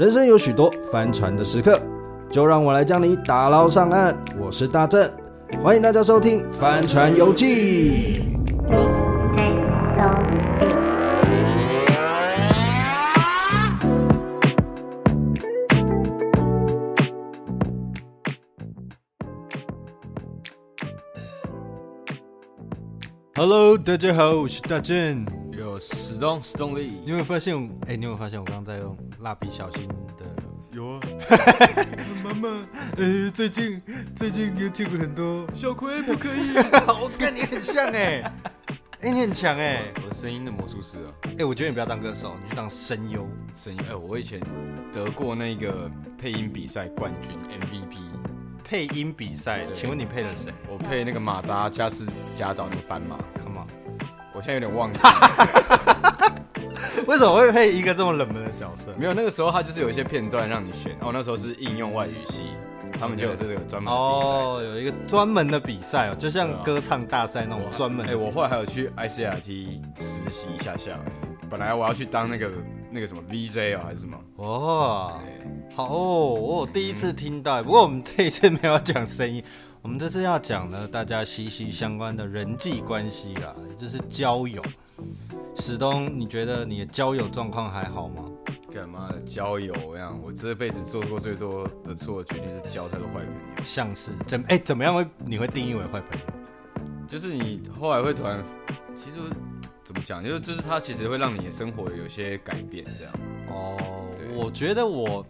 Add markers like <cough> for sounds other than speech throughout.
人生有许多翻船的时刻，就让我来将你打捞上岸。我是大正，欢迎大家收听《帆船游记》。Hello，大家好，我是大正。有史东史东力，你有没有发现？哎、欸，你有没有发现我刚刚在用蜡笔小新的？有啊，<laughs> 妈妈，呃、欸，最近最近 YouTube 很多小葵不可以。<laughs> 我跟你很像哎、欸，哎、欸，你很强哎、欸，我声音的魔术师啊。哎、欸，我觉得你不要当歌手，你去当声优。声优，哎、欸，我以前得过那个配音比赛冠军 MVP。配音比赛，请问你配了谁？我配那个马达加斯加岛那个斑马，Come on，我现在有点忘记，<laughs> 为什么会配一个这么冷门的角色？没有，那个时候他就是有一些片段让你选，然后，那时候是应用外语系，他们就有这个专门的比赛，哦，有一个专门的比赛哦，就像歌唱大赛那种专门。哎，我后来还有去 ICRT 实习一下下，本来我要去当那个那个什么 VJ 啊，还是什么？哦。好哦，我第一次听到。不过我们这一次没有讲声音，我们这次要讲呢，大家息息相关的人际关系啦，也就是交友。史东，你觉得你的交友状况还好吗？干嘛的交友呀？我这辈子做过最多的错，决定是交太多坏朋友。像是怎哎、欸、怎么样会你会定义为坏朋友？就是你后来会突然，其实怎么讲？就是就是他其实会让你的生活有些改变，这样。哦，我觉得我。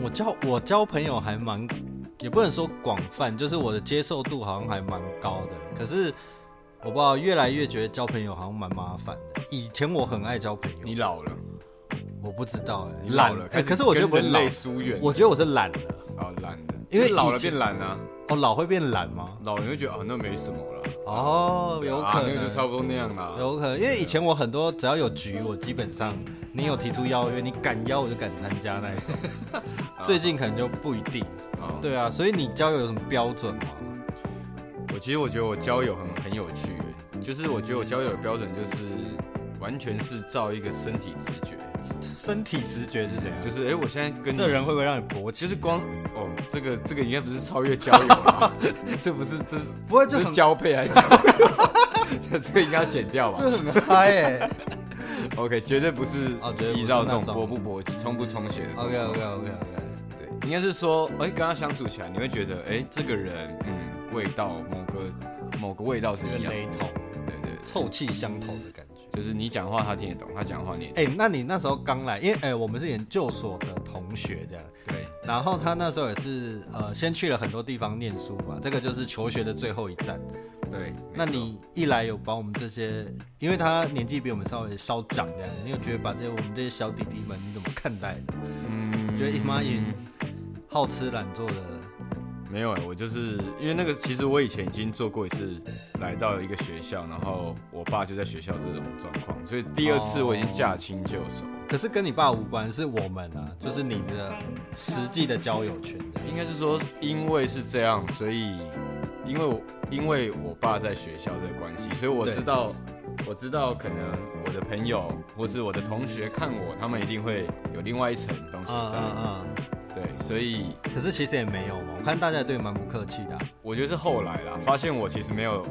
我交我交朋友还蛮，也不能说广泛，就是我的接受度好像还蛮高的。可是我不知道，越来越觉得交朋友好像蛮麻烦的。以前我很爱交朋友，你老了，我不知道哎、欸，老了。可是我觉得人类疏远，我觉得我是懒了。哦，懒了，因为老了变懒啊。哦，老会变懒吗？老了你会觉得啊，那没什么了。哦，有可能，就差不多那样啦。有可能，因为以前我很多只要有局，我基本上你有提出邀约，你敢邀我就敢参加那一种。<laughs> 最近可能就不一定。对啊，所以你交友有什么标准吗？我其实我觉得我交友很很有趣，就是我觉得我交友的标准就是完全是照一个身体直觉。身体直觉是怎样？就是哎、欸，我现在跟你这人会不会让你勃起？就是光哦，这个这个应该不是超越交友吧？<laughs> 这不是，这是不会就很交配还是交配？这 <laughs> 这个应该要剪掉吧？这很嗨哎、<laughs> 欸。OK，绝对不是依照这种勃不勃起、充不充血的。OK OK OK OK。对，应该是说，哎、欸，跟他相处起来，你会觉得，哎、欸，这个人，嗯，味道某个某个味道是一样，雷同，对对，对，臭气相投的感觉。就是你讲话他听得懂，他讲话你也懂。哎、欸，那你那时候刚来，因为哎、欸，我们是研究所的同学这样。对。然后他那时候也是呃，先去了很多地方念书嘛，这个就是求学的最后一站。对。那你一来有把我们这些，因为他年纪比我们稍微稍长这样，你有觉得把这些我们这些小弟弟们你怎么看待的？嗯。觉得姨妈也好吃懒做的。没有哎、欸，我就是因为那个，其实我以前已经做过一次，来到一个学校，然后我爸就在学校这种状况，所以第二次我已经驾轻就熟。哦。可是跟你爸无关，是我们啊，就是你的实际的交友圈。应该是说，因为是这样，所以因为我因为我爸在学校这个关系，所以我知道我知道可能我的朋友或是我的同学看我，他们一定会有另外一层东西在。嗯嗯对，所以可是其实也没有嘛，我看大家对蛮不客气的、啊。我觉得是后来啦，发现我其实没有，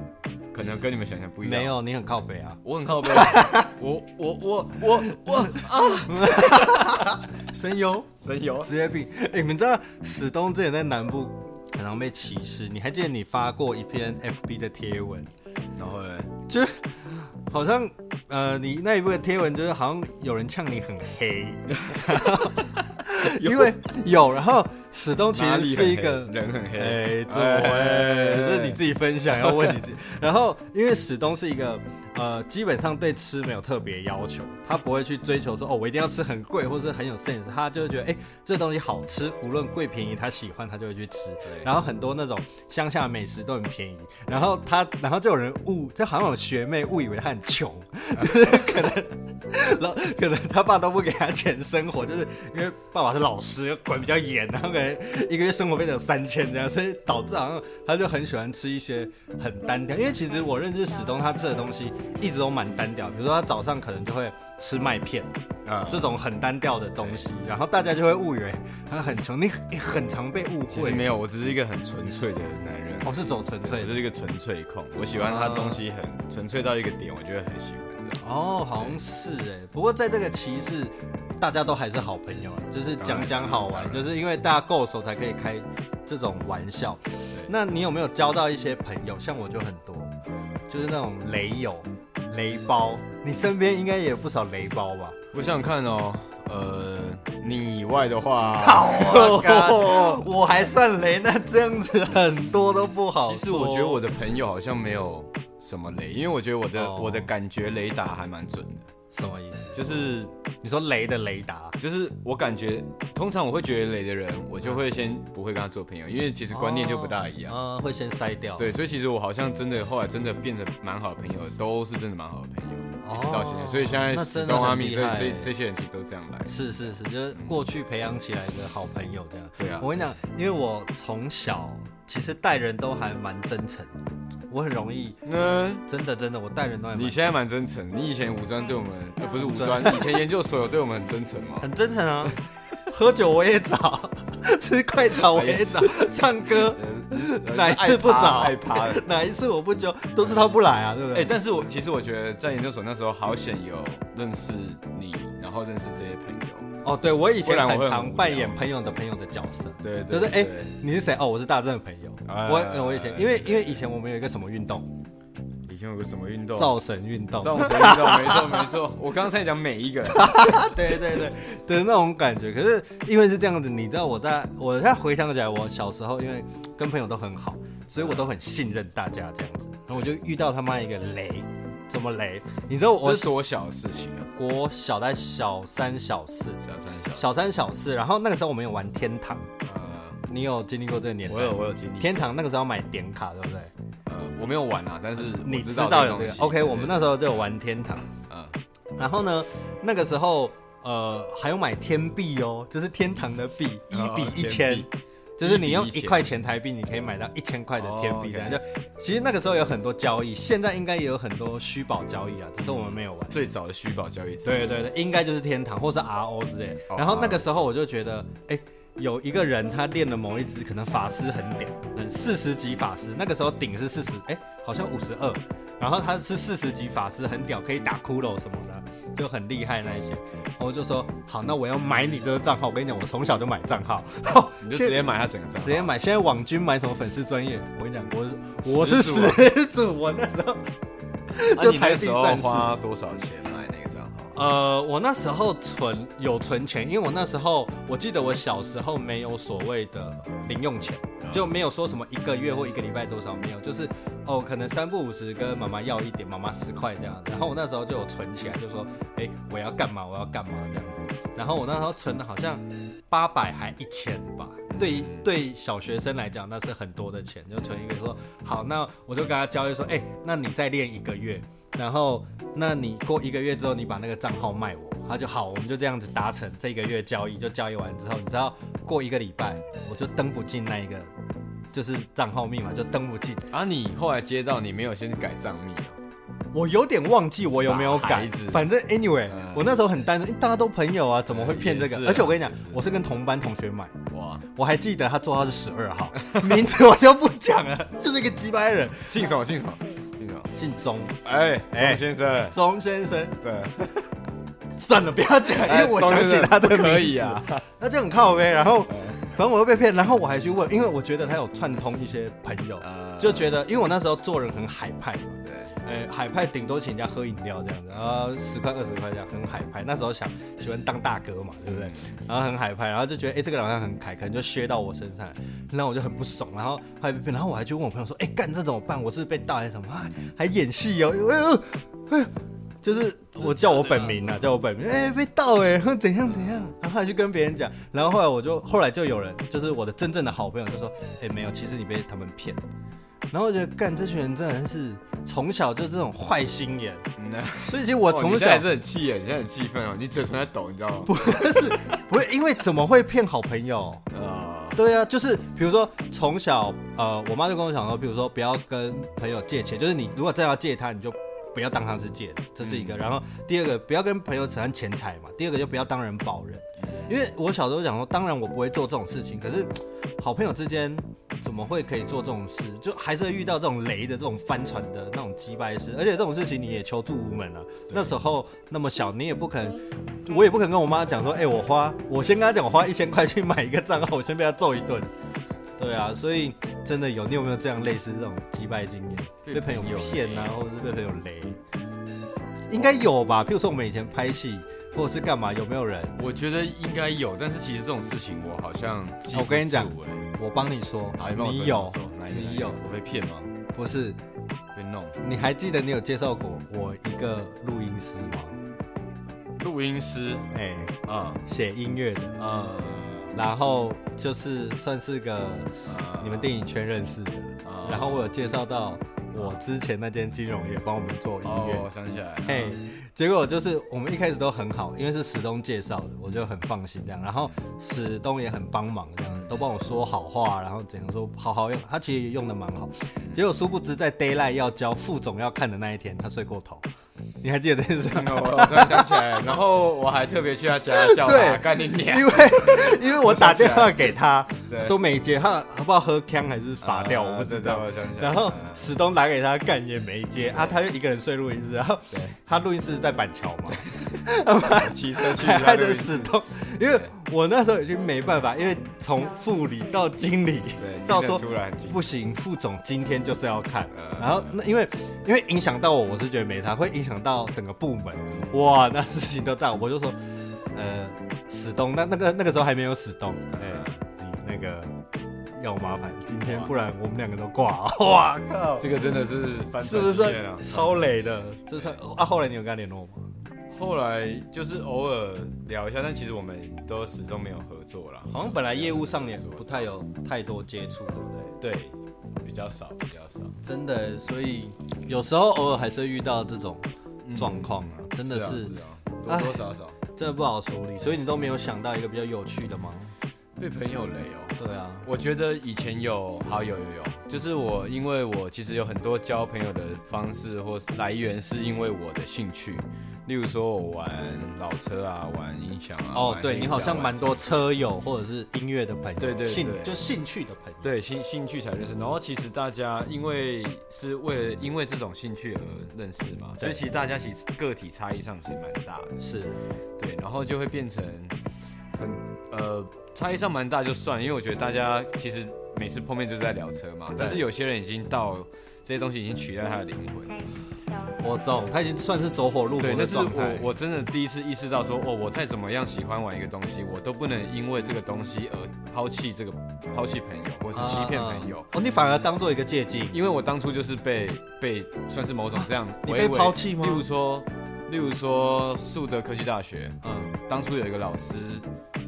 可能跟你们想象不一样。没有，你很靠北啊，我很靠北、<laughs> 啊。我我我我我啊！声优神游职业病。哎、欸，你们知道史东之前在南部很常被歧视，你还记得你发过一篇 FB 的贴文，然后呢，就好像呃，你那一部的贴文就是好像有人呛你很黑。<laughs> <laughs> 因为有，然后史东其实是一个人很黑，哎，怎么会？这是你自己分享，要问你自己。然后，因为史东是一个呃，基本上对吃没有特别要求，他不会去追求说哦，我一定要吃很贵，或是很有 sense，他就会觉得哎，这东西好吃，无论贵便宜，他喜欢他就会去吃。然后很多那种乡下美食都很便宜，然后他，然后就有人误，就好像有学妹误以为他很穷，<laughs> 就是可能。然后可能他爸都不给他钱生活，就是因为爸爸是老师，管比较严，然后可能一个月生活费只有三千这样，所以导致好像他就很喜欢吃一些很单调。因为其实我认识史东，他吃的东西一直都蛮单调，比如说他早上可能就会吃麦片啊，这种很单调的东西，然后大家就会误以为他很穷。你你很常被误会，其实没有，我只是一个很纯粹的男人。我、哦、是走纯粹，我是一个纯粹控，我喜欢他东西很纯粹到一个点，我觉得很喜欢。哦，好像是哎，不过在这个骑士，大家都还是好朋友，就是讲讲好玩，就是因为大家够熟才可以开这种玩笑。那你有没有交到一些朋友？像我就很多，就是那种雷友、雷包。你身边应该也有不少雷包吧？我想想看哦，呃，你以外的话，好啊，我还算雷，那这样子很多都不好。其实我觉得我的朋友好像没有。什么雷？因为我觉得我的、oh. 我的感觉雷达还蛮准的。什么意思？就是你说雷的雷达，就是我感觉，通常我会觉得雷的人，我就会先不会跟他做朋友，因为其实观念就不大一样。嗯，会先筛掉。对，所以其实我好像真的后来真的变成蛮好的朋友，都是真的蛮好的朋友。一直到现在，所以现在史东阿米这这这些人其实都这样来。是是是，就是过去培养起来的好朋友这样。对啊，我跟你讲，因为我从小其实待人都还蛮真诚，我很容易，嗯，真的真的，我待人都很。你现在蛮真诚，你以前五专对我们，呃，不是五专，以前研究所有对我们很真诚吗？很真诚啊，喝酒我也找，<laughs> 吃快炒我也找，唱歌。<laughs> 哪一次不找？害怕的。<laughs> 哪一次我不揪，都是他不来啊，对不对？哎、欸，但是我其实我觉得在研究所那时候好险有认识你，然后认识这些朋友。哦，对，我以前很常扮演朋友的朋友的角色。对，就是哎、欸，你是谁？哦，我是大正的朋友。我我以前因为因为以前我们有一个什么运动？以前有个什么运动？造神运动。造神运动，<laughs> 没错没错。我刚才讲每一个 <laughs> 人。对对对的那种感觉。可是因为是这样子，你知道我在我在回想起来，我小时候因为跟朋友都很好，所以我都很信任大家这样子。然后我就遇到他妈一个雷，怎么雷？你知道我这是多小的事情啊？国小在小三小四，小三小小三小四。然后那个时候我们有玩天堂，呃，你有经历过这个年代？我有，我有经历。天堂那个时候要买点卡，对不对？呃，我没有玩啊，但是你知道有这个。OK，我们那时候就有玩天堂，嗯，然后呢，那个时候呃还有买天币哦，就是天堂的币，一比一千。就是你用一块钱台币，你可以买到一千块的天币，这样就其实那个时候有很多交易，现在应该也有很多虚宝交易啊，只是我们没有玩。最早的虚宝交易，对对对，应该就是天堂或是 RO 之类。然后那个时候我就觉得，哎，有一个人他练了某一支，可能法师很屌，嗯，四十级法师，那个时候顶是四十，哎，好像五十二。然后他是四十级法师，很屌，可以打骷髅什么的，就很厉害那一些。我就说好，那我要买你这个账号。我跟你讲，我从小就买账号，<laughs> 你就直接买他整个账号，直接买。现在网军买什么粉丝专业？我跟你讲，我是我是 <laughs> 始祖，我那时候 <laughs> 就台币战士。花多少钱？呃，我那时候存有存钱，因为我那时候我记得我小时候没有所谓的零用钱。就没有说什么一个月或一个礼拜多少没有，就是哦，可能三不五十跟妈妈要一点，妈妈十块这样子。然后我那时候就有存起来，就说，哎，我要干嘛，我要干嘛这样子。然后我那时候存的好像八百还一千吧，对于对，小学生来讲那是很多的钱，就存一个说好，那我就跟他交易说，哎，那你再练一个月，然后那你过一个月之后你把那个账号卖我。他就好，我们就这样子达成这个月交易，就交易完之后，你知道过一个礼拜我就登不进那一个，就是账号密码就登不进。啊，你后来接到你没有先改账密哦？我有点忘记我有没有改，反正 anyway，、嗯、我那时候很单纯，大家都朋友啊，怎么会骗这个？而且我跟你讲，我是跟同班同学买。哇，我还记得他座号是十二号，<laughs> 名字我就不讲了，就是一个鸡掰人。姓什么？姓什么？姓钟。哎，钟先生。钟先生。对。<laughs> 算了，不要讲，因为我想起他的可以啊，<laughs> 那就很靠呗。然后，反正我又被骗，然后我还去问，因为我觉得他有串通一些朋友，就觉得，因为我那时候做人很海派嘛，对，哎，海派顶多请人家喝饮料这样子，然后十块二十块这样，很海派。那时候想喜欢当大哥嘛，对不对？然后很海派，然后就觉得，哎，这个人好像很凯，可能就削到我身上，然后我就很不爽，然后还然后我还去问我朋友说，哎，干这怎么办？我是是被盗还是什么？还演戏哦，哎呦，哎。就是我叫我本名啊，叫我本名，哎、欸，被盗哎，<laughs> 怎样怎样，然后还去跟别人讲，然后后来我就后来就有人，就是我的真正的好朋友就说，哎、欸，没有，其实你被他们骗，然后我觉得干这群人真的是从小就这种坏心眼，<laughs> 所以其实我从小、是很气眼，你现在很气愤哦，你嘴唇在抖，你知道吗？不是，不是，因为怎么会骗好朋友 <laughs> 啊？对啊，就是比如说从小呃，我妈就跟我讲说，比如说不要跟朋友借钱，就是你如果真要借他，你就不要当他是借的，这是一个。嗯、然后第二个，不要跟朋友扯上钱财嘛。第二个就不要当人保人，因为我小时候讲说，当然我不会做这种事情，可是好朋友之间。怎么会可以做这种事？就还是会遇到这种雷的这种翻船的那种击败事，而且这种事情你也求助无门了。那时候那么小，你也不可能，我也不可能跟我妈讲说，哎、欸，我花，我先跟她讲，我花一千块去买一个账号，我先被她揍一顿。对啊，所以真的有，你有没有这样类似这种击败经验？被朋友骗啊，或者是被朋友雷？应该有吧？譬如说我们以前拍戏，或者是干嘛，有没有人？我觉得应该有，但是其实这种事情我好像我跟你讲。我帮你说，你，有你有，你有，我被骗吗？不是，被弄。你还记得你有介绍过我一个录音师吗？录音师，哎、嗯，写音乐的，啊、嗯，然后就是算是个你们电影圈认识的，嗯、然后我有介绍到。我之前那间金融也帮我们做音乐，哦，我想起来，嘿结果就是我们一开始都很好，因为是史东介绍的，我就很放心这样。然后史东也很帮忙这样子，都帮我说好话，然后怎样说好好用，他其实也用的蛮好。结果殊不知在 Daylight 要交副总要看的那一天，他睡过头。你还记得这件事吗？我突然想起来，然后我还特别去他家叫他赶紧念，因为因为我打电话给他都没接，他不知道喝枪还是罚掉，我不知道。然后史东打给他干也没接啊，他就一个人睡录音室，然后他录音室在板桥嘛，骑车去还着史东，因为我那时候已经没办法，因为从副理到经理，到说不行，副总今天就是要看，然后那因为因为影响到我，我是觉得没他会影响到整个部门，哇，那事情都大，我就说，呃，史东，那那个那个时候还没有史东，哎、那个要麻烦今天，不然我们两个都挂，<laughs> 哇靠，这个真的是翻是不是超累的？这是啊，后来你有跟他联络吗？后来就是偶尔聊一下，但其实我们都始终没有合作了。好像本来业务上也不太有太多接触，对不对？对，比较少，比较少。真的，所以有时候偶尔还是会遇到这种状况啊，嗯、真的是，多多少少，真的不好处理。所以你都没有想到一个比较有趣的吗？被朋友雷哦。对啊，我觉得以前有，好有有有，就是我因为我其实有很多交朋友的方式或是来源，是因为我的兴趣。例如说，我玩老车啊，玩音响啊。哦，对，你好像蛮多车友或者是音乐的朋友，对对，兴就兴趣的朋友，对兴兴趣才认识。然后其实大家因为是为了因为这种兴趣而认识嘛，所以其实大家其实个体差异上其实蛮大的。是，对，然后就会变成很呃差异上蛮大就算，因为我觉得大家其实每次碰面就是在聊车嘛，但是有些人已经到这些东西已经取代他的灵魂。我懂，他已经算是走火入魔的状态。我我真的第一次意识到说，哦，我再怎么样喜欢玩一个东西，我都不能因为这个东西而抛弃这个抛弃朋友，或是欺骗朋友。哦，你反而当做一个借镜。因为我当初就是被被算是某种这样，<laughs> 你被抛弃吗？例如说，例如说树德科技大学，嗯，当初有一个老师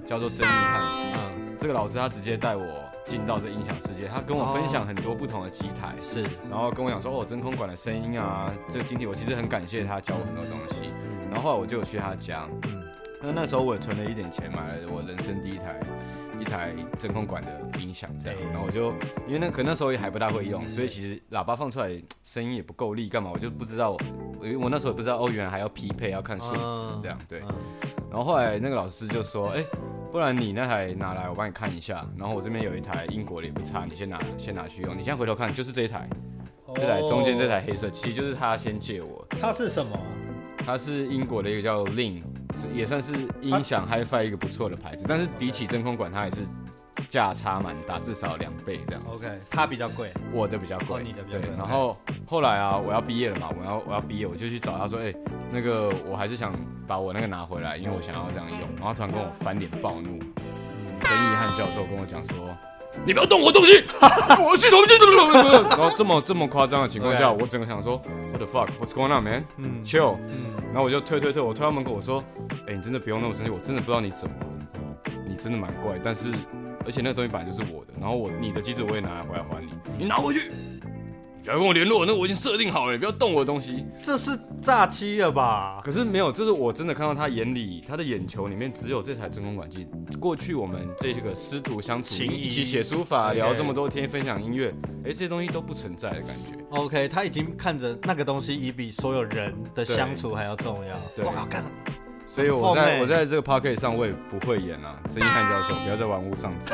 叫做曾义汉，嗯，这个老师他直接带我。进到这音响世界，他跟我分享很多不同的机台，是，然后跟我讲说，哦，真空管的声音啊，这个晶体，我其实很感谢他教我很多东西。然后后来我就有去他家，嗯，那那时候我也存了一点钱，买了我人生第一台一台真空管的音响，这样。然后我就因为那可能那时候也还不大会用，所以其实喇叭放出来声音也不够力，干嘛我就不知道，我我那时候也不知道，哦，原来还要匹配，要看数值这样，对。然后后来那个老师就说，哎。不然你那台拿来，我帮你看一下。然后我这边有一台英国的也不差，你先拿，先拿去用。你现在回头看，就是这一台，这台中间这台黑色，其实就是他先借我。它是什么？它是英国的一个叫 Lin，也算是音响 HiFi 一个不错的牌子。但是比起真空管，它还是价差蛮大，至少两倍这样子。OK，它比较贵，我的比较贵，你的比较贵。对，然后后来啊，我要毕业了嘛，我要我要毕业，我就去找他说，哎。那个我还是想把我那个拿回来，因为我想要这样用。然后突然跟我翻脸暴怒，曾义汉教授跟我讲说：“你不要动我东西，<laughs> 我系统就……” <laughs> 然后这么这么夸张的情况下，我整个想说：“What the fuck? What's going on, man? Chill。”然后我就退退退，我退到门口，我说：“哎，你真的不用那么生气，我真的不知道你怎么了，你真的蛮怪。但是而且那个东西本来就是我的，然后我你的机子我也拿来回来还你，你拿回去。”不要跟我联络，那我已经设定好了，你不要动我的东西。这是诈欺了吧？可是没有，这是我真的看到他眼里，他的眼球里面只有这台真空管机。过去我们这些个师徒相处，一起写书法，聊这么多天，分享音乐，哎，这些东西都不存在的感觉。OK，他已经看着那个东西，已比所有人的相处还要重要。对，我靠，干！所以我在我在这个 podcast 上我也不会演啊，正义汉教授，不要在玩物丧志，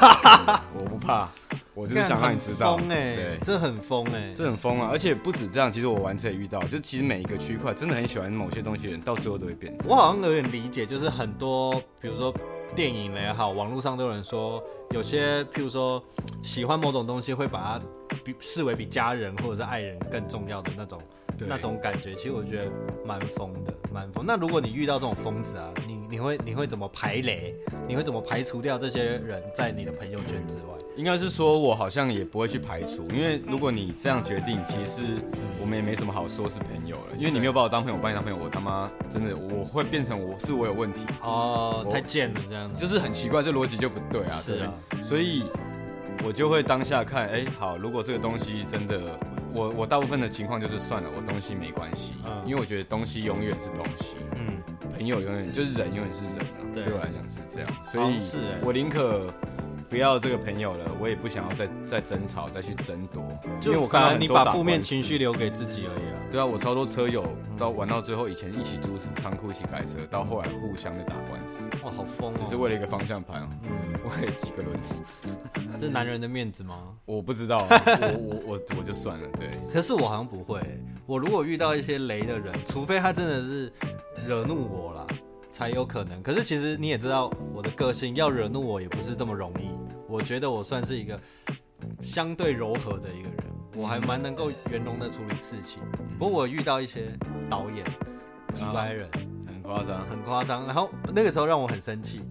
我不怕。我就是想让你知道，疯哎，对，这很疯哎，这很疯啊！而且不止这样，其实我玩车也遇到，就其实每一个区块真的很喜欢某些东西的人，到最后都会变。我好像有点理解，就是很多，比如说电影也好，网络上都有人说，有些譬如说喜欢某种东西，会把它比视为比家人或者是爱人更重要的那种。对那种感觉，其实我觉得蛮疯的，蛮疯。那如果你遇到这种疯子啊，你你会你会怎么排雷？你会怎么排除掉这些人在你的朋友圈之外？应该是说，我好像也不会去排除，因为如果你这样决定，其实我们也没什么好说是朋友了。因为你没有把我当朋友，我把你当朋友，我他妈真的我会变成我是我有问题哦，太贱了这样子，就是很奇怪，这逻辑就不对啊。是啊，所以我就会当下看，哎、欸，好，如果这个东西真的。我我大部分的情况就是算了，我东西没关系，嗯、因为我觉得东西永远是东西，嗯，朋友永远就是人，永远是人啊，对，对我来讲是这样，所以我宁可不要这个朋友了，我也不想要再再争吵，再去争夺，因为我看到你把负面情绪留给自己而已啊。对啊，我超多车友到玩到最后，以前一起租仓库一起改车，到后来互相的打官司，哇，好疯、哦！只是为了一个方向盘，嗯，为了几个轮子，这 <laughs> 是男人的面子吗？我不知道，我我我我就算了，对。可是我好像不会，我如果遇到一些雷的人，除非他真的是惹怒我了。才有可能，可是其实你也知道我的个性，要惹怒我也不是这么容易。我觉得我算是一个相对柔和的一个人，我还蛮能够圆融的处理事情。不过我遇到一些导演、几百人，很夸张，很夸张。然后那个时候让我很生气。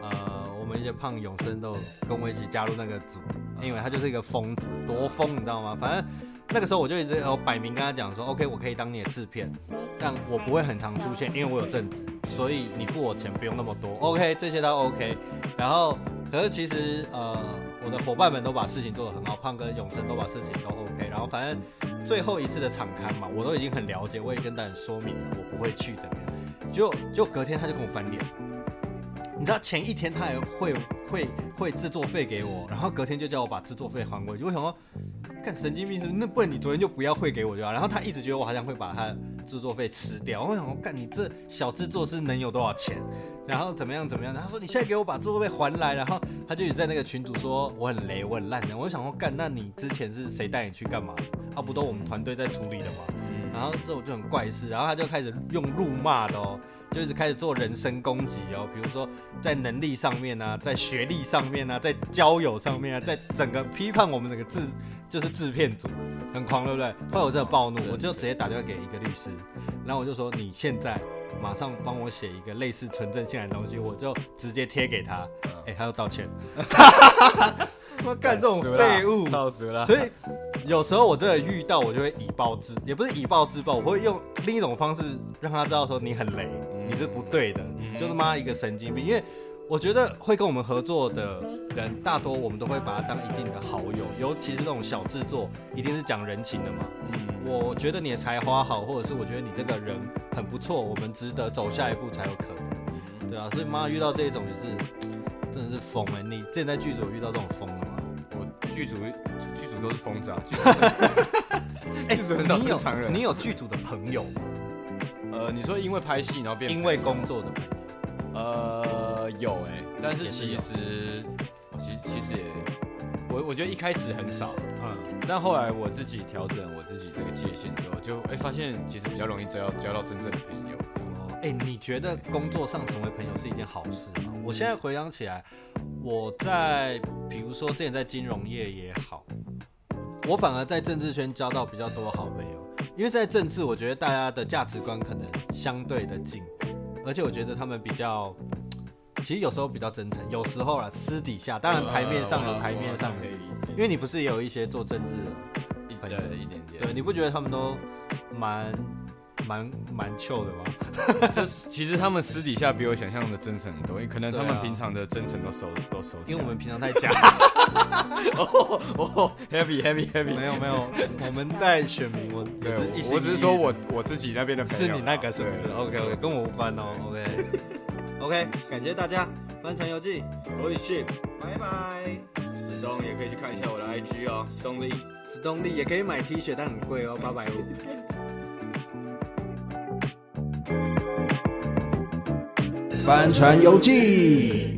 呃，我们一些胖永生都跟我一起加入那个组，因为他就是一个疯子，多疯你知道吗？反正那个时候我就一直我摆明跟他讲说，OK，我可以当你的制片。但我不会很常出现，因为我有正职，所以你付我钱不用那么多。OK，这些都 OK。然后，可是其实呃，我的伙伴们都把事情做得很好，胖哥、永生都把事情都 OK。然后反正最后一次的场勘嘛，我都已经很了解，我也跟大家说明了，我不会去这边。就就隔天他就跟我翻脸，你知道前一天他还会会会制作费给我，然后隔天就叫我把制作费还回去。为什么？干神经病是？那不然你昨天就不要汇给我就好。然后他一直觉得我好像会把他制作费吃掉。我想说，干你这小制作是能有多少钱？然后怎么样怎么样？他说你现在给我把制作费还来。然后他就一直在那个群主说我很雷，我很烂的。我就想说，干那你之前是谁带你去干嘛？啊，不都我们团队在处理的吗？然后这种就很怪事。然后他就开始用辱骂的哦，就一直开始做人身攻击哦。比如说在能力上面啊，在学历上面啊，在交友上面啊，在整个批判我们那个字。就是制片组很狂，对不对？后来我真的暴怒，我就直接打电话给一个律师，然后我就说：“你现在马上帮我写一个类似存证信函的东西，我就直接贴给他。”哎，他又道歉。我 <laughs> 干这种废物，操死了！所以有时候我真的遇到，我就会以暴制，也不是以暴制暴，我会用另一种方式让他知道说你很雷，你是不对的，你就是妈一个神经病，因为。我觉得会跟我们合作的人，大多我们都会把他当一定的好友，尤其是那种小制作，一定是讲人情的嘛。嗯，我觉得你的才华好，或者是我觉得你这个人很不错，我们值得走下一步才有可能。对啊，所以妈遇到这种也是，真的是疯哎！你之前在剧组有遇到这种疯了吗？我剧组剧组都是疯子啊。<laughs> 剧组很少正常人。你有剧组的朋友吗？呃，你说因为拍戏然后变因为工作的朋友？呃，有哎、欸，但是其实，其实其实也，我我觉得一开始很少，嗯，但后来我自己调整我自己这个界限之后，就哎、欸、发现其实比较容易交交到真正的朋友。哎、欸，你觉得工作上成为朋友是一件好事吗？我现在回想起来，我在比如说之前在金融业也好，我反而在政治圈交到比较多好朋友，因为在政治，我觉得大家的价值观可能相对的近。而且我觉得他们比较，其实有时候比较真诚，有时候啦私底下，当然台面上有台面上的，因为你不是也有一些做政治的朋友，一点点，对，你不觉得他们都蛮蛮蛮 chill 的吗？<laughs> 就是其实他们私底下比我想象的真诚很多，因为可能他们平常的真诚都收都收。因为我们平常太假。<laughs> 哦哦，happy happy happy，。没有没有，我们带选民，我对，我只是说我我自己那边的朋友。是你那个是不是？OK OK，跟我无关哦。OK OK，感谢大家，帆船游记，Holy shit，拜拜。史东也可以去看一下我的 IG 哦，史东力，史东力也可以买 T 恤，但很贵哦，八百五。帆船游记。